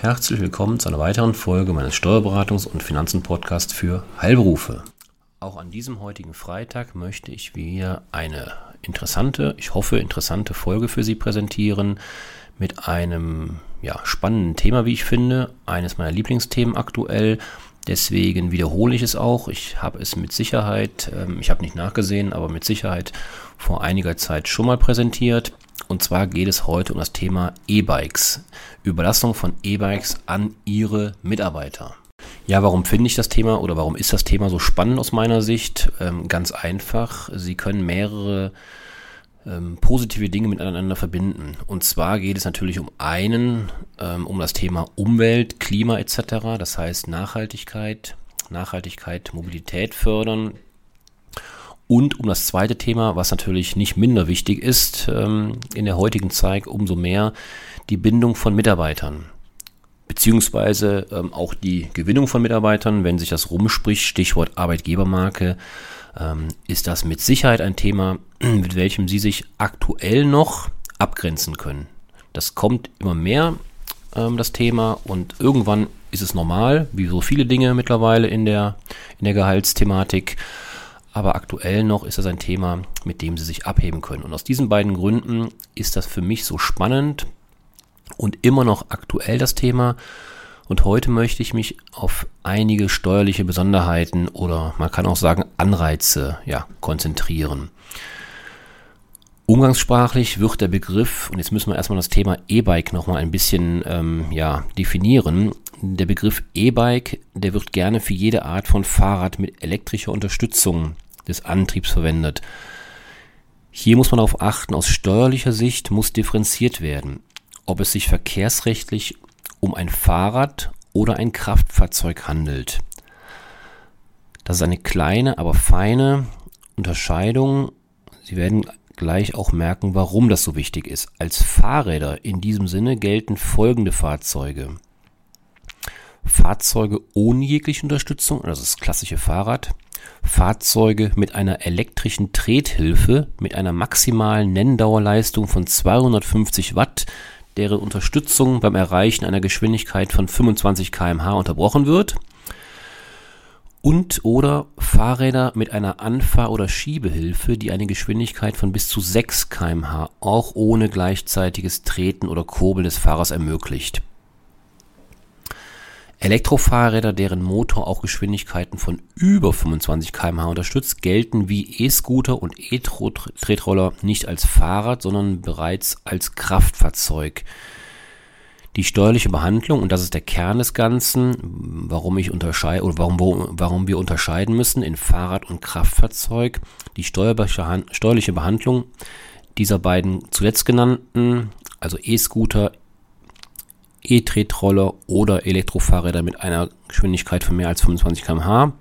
Herzlich willkommen zu einer weiteren Folge meines Steuerberatungs- und Finanzen-Podcasts für Heilberufe. Auch an diesem heutigen Freitag möchte ich wieder eine interessante, ich hoffe interessante Folge für Sie präsentieren mit einem ja, spannenden Thema, wie ich finde, eines meiner Lieblingsthemen aktuell. Deswegen wiederhole ich es auch. Ich habe es mit Sicherheit, ähm, ich habe nicht nachgesehen, aber mit Sicherheit vor einiger Zeit schon mal präsentiert. Und zwar geht es heute um das Thema E-Bikes. Überlassung von E-Bikes an Ihre Mitarbeiter. Ja, warum finde ich das Thema oder warum ist das Thema so spannend aus meiner Sicht? Ähm, ganz einfach. Sie können mehrere ähm, positive Dinge miteinander verbinden. Und zwar geht es natürlich um einen, ähm, um das Thema Umwelt, Klima etc. Das heißt Nachhaltigkeit, Nachhaltigkeit, Mobilität fördern, und um das zweite Thema, was natürlich nicht minder wichtig ist, ähm, in der heutigen Zeit umso mehr die Bindung von Mitarbeitern. Beziehungsweise ähm, auch die Gewinnung von Mitarbeitern, wenn sich das rumspricht, Stichwort Arbeitgebermarke, ähm, ist das mit Sicherheit ein Thema, mit welchem Sie sich aktuell noch abgrenzen können. Das kommt immer mehr, das Thema, und irgendwann ist es normal, wie so viele Dinge mittlerweile in der, in der Gehaltsthematik aber aktuell noch ist das ein Thema, mit dem sie sich abheben können. Und aus diesen beiden Gründen ist das für mich so spannend und immer noch aktuell das Thema. Und heute möchte ich mich auf einige steuerliche Besonderheiten oder man kann auch sagen Anreize ja, konzentrieren. Umgangssprachlich wird der Begriff, und jetzt müssen wir erstmal das Thema E-Bike nochmal ein bisschen ähm, ja, definieren. Der Begriff E-Bike, der wird gerne für jede Art von Fahrrad mit elektrischer Unterstützung des Antriebs verwendet. Hier muss man darauf achten, aus steuerlicher Sicht muss differenziert werden, ob es sich verkehrsrechtlich um ein Fahrrad oder ein Kraftfahrzeug handelt. Das ist eine kleine, aber feine Unterscheidung. Sie werden gleich auch merken, warum das so wichtig ist. Als Fahrräder in diesem Sinne gelten folgende Fahrzeuge. Fahrzeuge ohne jegliche Unterstützung, also das klassische Fahrrad, Fahrzeuge mit einer elektrischen Trethilfe mit einer maximalen Nenndauerleistung von 250 Watt, deren Unterstützung beim Erreichen einer Geschwindigkeit von 25 km/h unterbrochen wird. Und oder Fahrräder mit einer Anfahr- oder Schiebehilfe, die eine Geschwindigkeit von bis zu 6 km/h auch ohne gleichzeitiges Treten oder Kurbeln des Fahrers ermöglicht. Elektrofahrräder, deren Motor auch Geschwindigkeiten von über 25 km/h unterstützt, gelten wie E-Scooter und E-Tretroller nicht als Fahrrad, sondern bereits als Kraftfahrzeug. Die steuerliche Behandlung, und das ist der Kern des Ganzen, warum ich unterscheide oder warum, warum wir unterscheiden müssen in Fahrrad und Kraftfahrzeug, die steuerliche Behandlung dieser beiden zuletzt genannten, also E-Scooter, E-Tretroller oder Elektrofahrräder mit einer Geschwindigkeit von mehr als 25 km/h.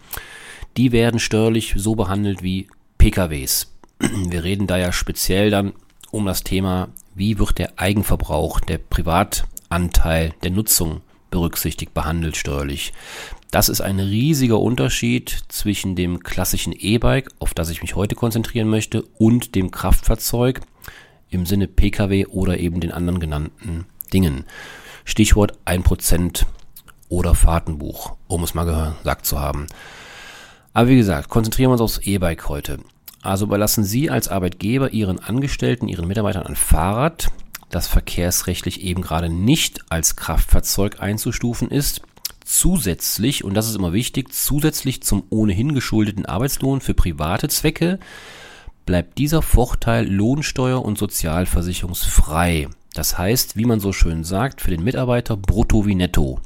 Die werden steuerlich so behandelt wie PKWs. Wir reden da ja speziell dann um das Thema, wie wird der Eigenverbrauch, der Privatanteil der Nutzung berücksichtigt, behandelt steuerlich. Das ist ein riesiger Unterschied zwischen dem klassischen E-Bike, auf das ich mich heute konzentrieren möchte, und dem Kraftfahrzeug im Sinne Pkw oder eben den anderen genannten Dingen. Stichwort 1% oder Fahrtenbuch, um es mal gesagt zu haben. Aber wie gesagt, konzentrieren wir uns aufs E-Bike heute. Also überlassen Sie als Arbeitgeber Ihren Angestellten, Ihren Mitarbeitern ein Fahrrad, das verkehrsrechtlich eben gerade nicht als Kraftfahrzeug einzustufen ist, zusätzlich, und das ist immer wichtig, zusätzlich zum ohnehin geschuldeten Arbeitslohn für private Zwecke bleibt dieser Vorteil lohnsteuer- und sozialversicherungsfrei. Das heißt, wie man so schön sagt, für den Mitarbeiter brutto wie netto.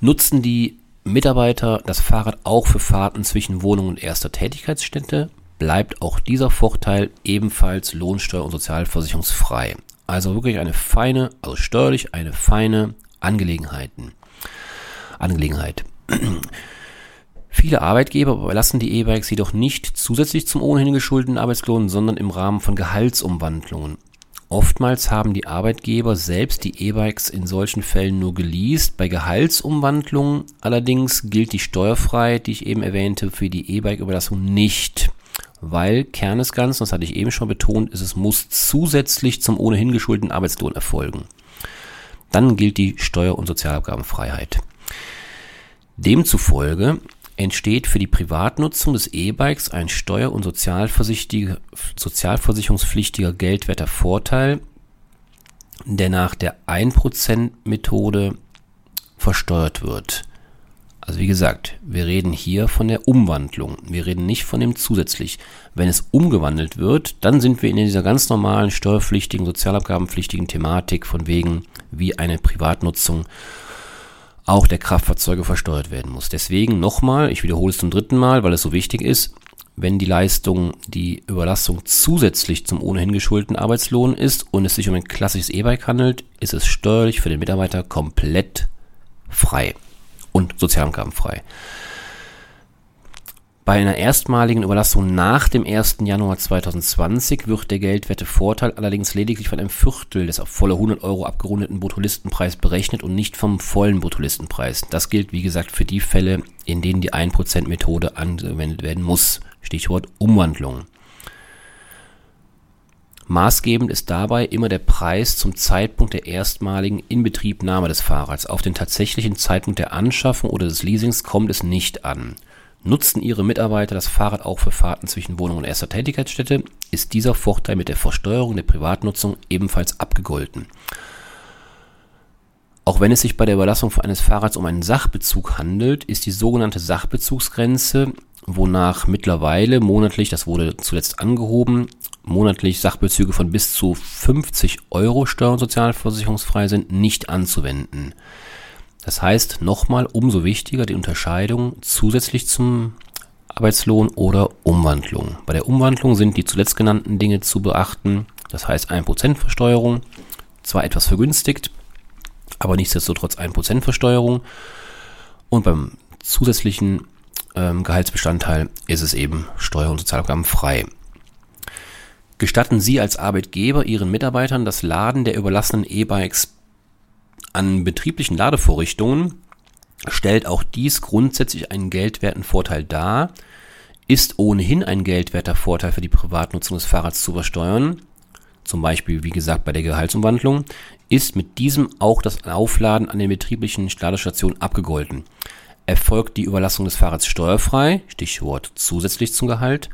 Nutzen die Mitarbeiter das Fahrrad auch für Fahrten zwischen Wohnung und erster Tätigkeitsstätte, bleibt auch dieser Vorteil ebenfalls lohnsteuer- und sozialversicherungsfrei. Also wirklich eine feine, also steuerlich eine feine Angelegenheiten. Angelegenheit. Viele Arbeitgeber überlassen die E-Bikes jedoch nicht zusätzlich zum ohnehin geschuldeten Arbeitslohn, sondern im Rahmen von Gehaltsumwandlungen. Oftmals haben die Arbeitgeber selbst die E-Bikes in solchen Fällen nur geleast. Bei Gehaltsumwandlungen allerdings gilt die Steuerfreiheit, die ich eben erwähnte, für die E-Bike-Überlassung nicht. Weil Kern des Ganzen, das hatte ich eben schon betont, ist, es muss zusätzlich zum ohnehin geschuldeten Arbeitslohn erfolgen. dann gilt die Steuer- und Sozialabgabenfreiheit. Demzufolge entsteht für die Privatnutzung des E-Bikes ein steuer- und sozialversicherungspflichtiger geldwerter Vorteil, der nach der 1%-Methode versteuert wird. Also wie gesagt, wir reden hier von der Umwandlung. Wir reden nicht von dem zusätzlich. Wenn es umgewandelt wird, dann sind wir in dieser ganz normalen steuerpflichtigen, sozialabgabenpflichtigen Thematik von wegen, wie eine Privatnutzung auch der Kraftfahrzeuge versteuert werden muss. Deswegen nochmal, ich wiederhole es zum dritten Mal, weil es so wichtig ist, wenn die Leistung, die Überlastung zusätzlich zum ohnehin geschuldeten Arbeitslohn ist und es sich um ein klassisches E-Bike handelt, ist es steuerlich für den Mitarbeiter komplett frei und sozialabgabenfrei. Bei einer erstmaligen Überlastung nach dem 1. Januar 2020 wird der geldwerte Vorteil allerdings lediglich von einem Viertel des auf volle 100 Euro abgerundeten Bruttolistenpreis berechnet und nicht vom vollen Bruttolistenpreis. Das gilt, wie gesagt, für die Fälle, in denen die 1%-Methode angewendet werden muss. Stichwort Umwandlung. Maßgebend ist dabei immer der Preis zum Zeitpunkt der erstmaligen Inbetriebnahme des Fahrrads. Auf den tatsächlichen Zeitpunkt der Anschaffung oder des Leasings kommt es nicht an. Nutzen Ihre Mitarbeiter das Fahrrad auch für Fahrten zwischen Wohnung und erster Tätigkeitsstätte, ist dieser Vorteil mit der Versteuerung der Privatnutzung ebenfalls abgegolten. Auch wenn es sich bei der Überlassung eines Fahrrads um einen Sachbezug handelt, ist die sogenannte Sachbezugsgrenze, wonach mittlerweile monatlich, das wurde zuletzt angehoben, monatlich Sachbezüge von bis zu 50 Euro steuer- und sozialversicherungsfrei sind, nicht anzuwenden. Das heißt, nochmal umso wichtiger die Unterscheidung zusätzlich zum Arbeitslohn oder Umwandlung. Bei der Umwandlung sind die zuletzt genannten Dinge zu beachten. Das heißt 1% Versteuerung, zwar etwas vergünstigt, aber nichtsdestotrotz 1% Versteuerung. Und beim zusätzlichen ähm, Gehaltsbestandteil ist es eben Steuer- und Sozialabgaben frei. Gestatten Sie als Arbeitgeber Ihren Mitarbeitern das Laden der überlassenen E-Bikes an betrieblichen Ladevorrichtungen stellt auch dies grundsätzlich einen geldwerten Vorteil dar, ist ohnehin ein geldwerter Vorteil für die Privatnutzung des Fahrrads zu versteuern, zum Beispiel wie gesagt bei der Gehaltsumwandlung, ist mit diesem auch das Aufladen an den betrieblichen Ladestationen abgegolten. Erfolgt die Überlassung des Fahrrads steuerfrei, Stichwort zusätzlich zum Gehalt,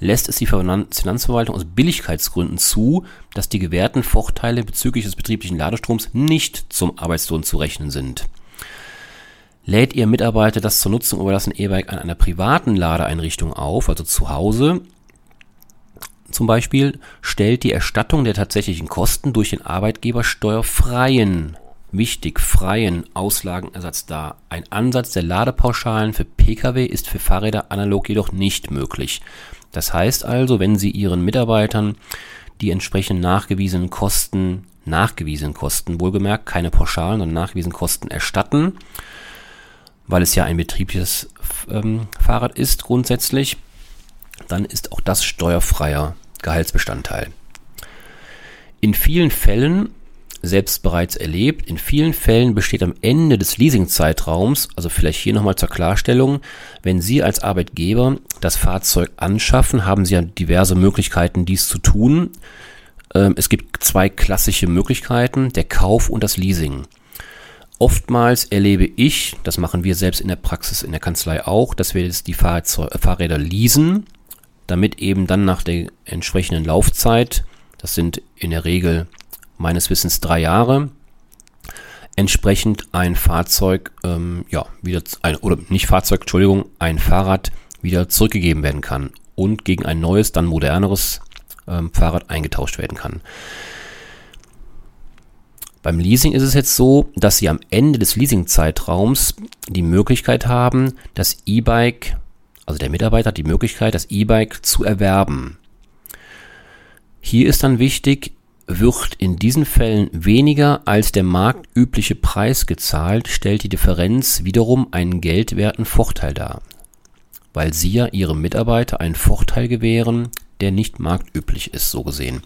lässt es die Finanzverwaltung aus Billigkeitsgründen zu, dass die gewährten Vorteile bezüglich des betrieblichen Ladestroms nicht zum Arbeitslohn zu rechnen sind. Lädt Ihr Mitarbeiter das zur Nutzung überlassene E-Bike an einer privaten Ladeeinrichtung auf, also zu Hause, zum Beispiel, stellt die Erstattung der tatsächlichen Kosten durch den Arbeitgeber steuerfreien, wichtig, freien Auslagenersatz dar. Ein Ansatz der Ladepauschalen für Pkw ist für Fahrräder analog jedoch nicht möglich. Das heißt also, wenn Sie Ihren Mitarbeitern die entsprechend nachgewiesenen Kosten, nachgewiesenen Kosten, wohlgemerkt, keine Pauschalen, sondern nachgewiesenen Kosten erstatten, weil es ja ein betriebliches ähm, Fahrrad ist grundsätzlich, dann ist auch das steuerfreier Gehaltsbestandteil. In vielen Fällen selbst bereits erlebt. In vielen Fällen besteht am Ende des Leasingzeitraums, also vielleicht hier nochmal zur Klarstellung, wenn Sie als Arbeitgeber das Fahrzeug anschaffen, haben Sie ja diverse Möglichkeiten, dies zu tun. Ähm, es gibt zwei klassische Möglichkeiten, der Kauf und das Leasing. Oftmals erlebe ich, das machen wir selbst in der Praxis, in der Kanzlei auch, dass wir jetzt die Fahrräder leasen, damit eben dann nach der entsprechenden Laufzeit, das sind in der Regel meines Wissens drei Jahre, entsprechend ein Fahrzeug, ähm, ja, wieder, ein, oder nicht Fahrzeug, Entschuldigung, ein Fahrrad wieder zurückgegeben werden kann und gegen ein neues, dann moderneres ähm, Fahrrad eingetauscht werden kann. Beim Leasing ist es jetzt so, dass Sie am Ende des Leasingzeitraums die Möglichkeit haben, das E-Bike, also der Mitarbeiter hat die Möglichkeit, das E-Bike zu erwerben. Hier ist dann wichtig, wird in diesen Fällen weniger als der marktübliche Preis gezahlt, stellt die Differenz wiederum einen geldwerten Vorteil dar, weil sie ja ihrem Mitarbeiter einen Vorteil gewähren, der nicht marktüblich ist, so gesehen.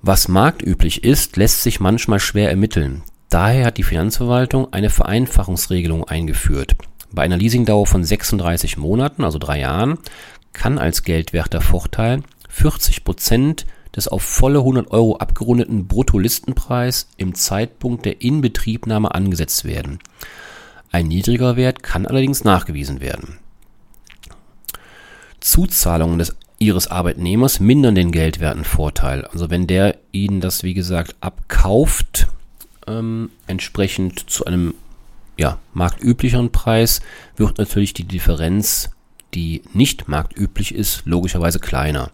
Was marktüblich ist, lässt sich manchmal schwer ermitteln. Daher hat die Finanzverwaltung eine Vereinfachungsregelung eingeführt. Bei einer Leasingdauer von 36 Monaten, also drei Jahren, kann als geldwerter Vorteil 40 Prozent des auf volle 100 Euro abgerundeten Bruttolistenpreis im Zeitpunkt der Inbetriebnahme angesetzt werden. Ein niedriger Wert kann allerdings nachgewiesen werden. Zuzahlungen des ihres Arbeitnehmers mindern den Geldwertenvorteil. Also wenn der ihnen das, wie gesagt, abkauft, ähm, entsprechend zu einem ja, marktüblicheren Preis, wird natürlich die Differenz, die nicht marktüblich ist, logischerweise kleiner.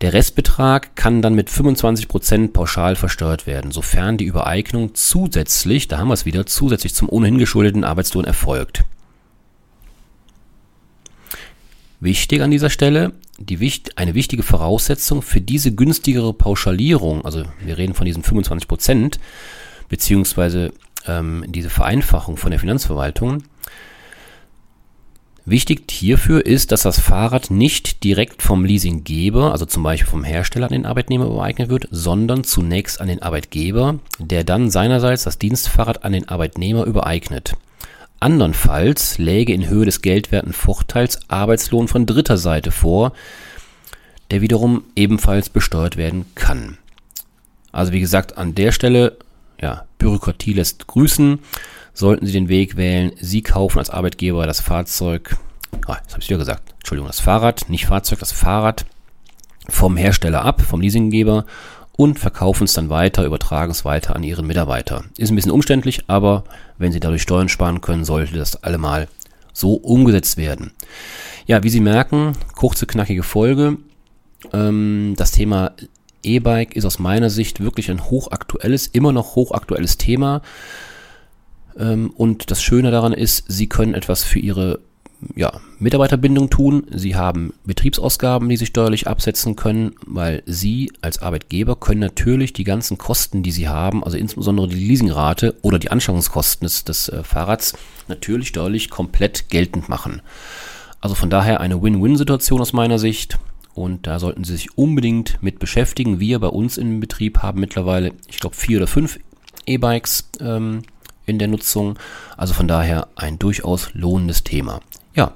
Der Restbetrag kann dann mit 25% pauschal versteuert werden, sofern die Übereignung zusätzlich, da haben wir es wieder, zusätzlich zum ohnehin geschuldeten Arbeitslohn erfolgt. Wichtig an dieser Stelle, die, eine wichtige Voraussetzung für diese günstigere Pauschalierung, also wir reden von diesen 25 Prozent, beziehungsweise ähm, diese Vereinfachung von der Finanzverwaltung, Wichtig hierfür ist, dass das Fahrrad nicht direkt vom Leasinggeber, also zum Beispiel vom Hersteller an den Arbeitnehmer übereignet wird, sondern zunächst an den Arbeitgeber, der dann seinerseits das Dienstfahrrad an den Arbeitnehmer übereignet. Andernfalls läge in Höhe des geldwerten Vorteils Arbeitslohn von dritter Seite vor, der wiederum ebenfalls besteuert werden kann. Also wie gesagt, an der Stelle, ja, Bürokratie lässt grüßen. Sollten Sie den Weg wählen, Sie kaufen als Arbeitgeber das Fahrzeug, ah, das habe ich wieder gesagt, Entschuldigung, das Fahrrad, nicht Fahrzeug, das Fahrrad vom Hersteller ab, vom Leasinggeber und verkaufen es dann weiter, übertragen es weiter an ihren Mitarbeiter. Ist ein bisschen umständlich, aber wenn sie dadurch Steuern sparen können, sollte das allemal so umgesetzt werden. Ja, wie Sie merken, kurze, knackige Folge. Ähm, das Thema E-Bike ist aus meiner Sicht wirklich ein hochaktuelles, immer noch hochaktuelles Thema. Ähm, und das Schöne daran ist, Sie können etwas für Ihre ja, Mitarbeiterbindung tun. Sie haben Betriebsausgaben, die Sie steuerlich absetzen können, weil Sie als Arbeitgeber können natürlich die ganzen Kosten, die Sie haben, also insbesondere die Leasingrate oder die Anschaffungskosten des, des äh, Fahrrads, natürlich steuerlich komplett geltend machen. Also von daher eine Win-Win-Situation aus meiner Sicht. Und da sollten Sie sich unbedingt mit beschäftigen. Wir bei uns im Betrieb haben mittlerweile, ich glaube, vier oder fünf E-Bikes ähm, in der Nutzung. Also von daher ein durchaus lohnendes Thema. Ja.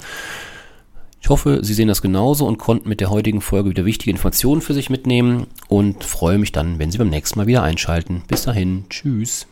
Ich hoffe, Sie sehen das genauso und konnten mit der heutigen Folge wieder wichtige Informationen für sich mitnehmen und freue mich dann, wenn Sie beim nächsten Mal wieder einschalten. Bis dahin, tschüss.